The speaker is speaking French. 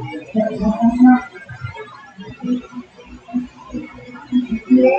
Thank you.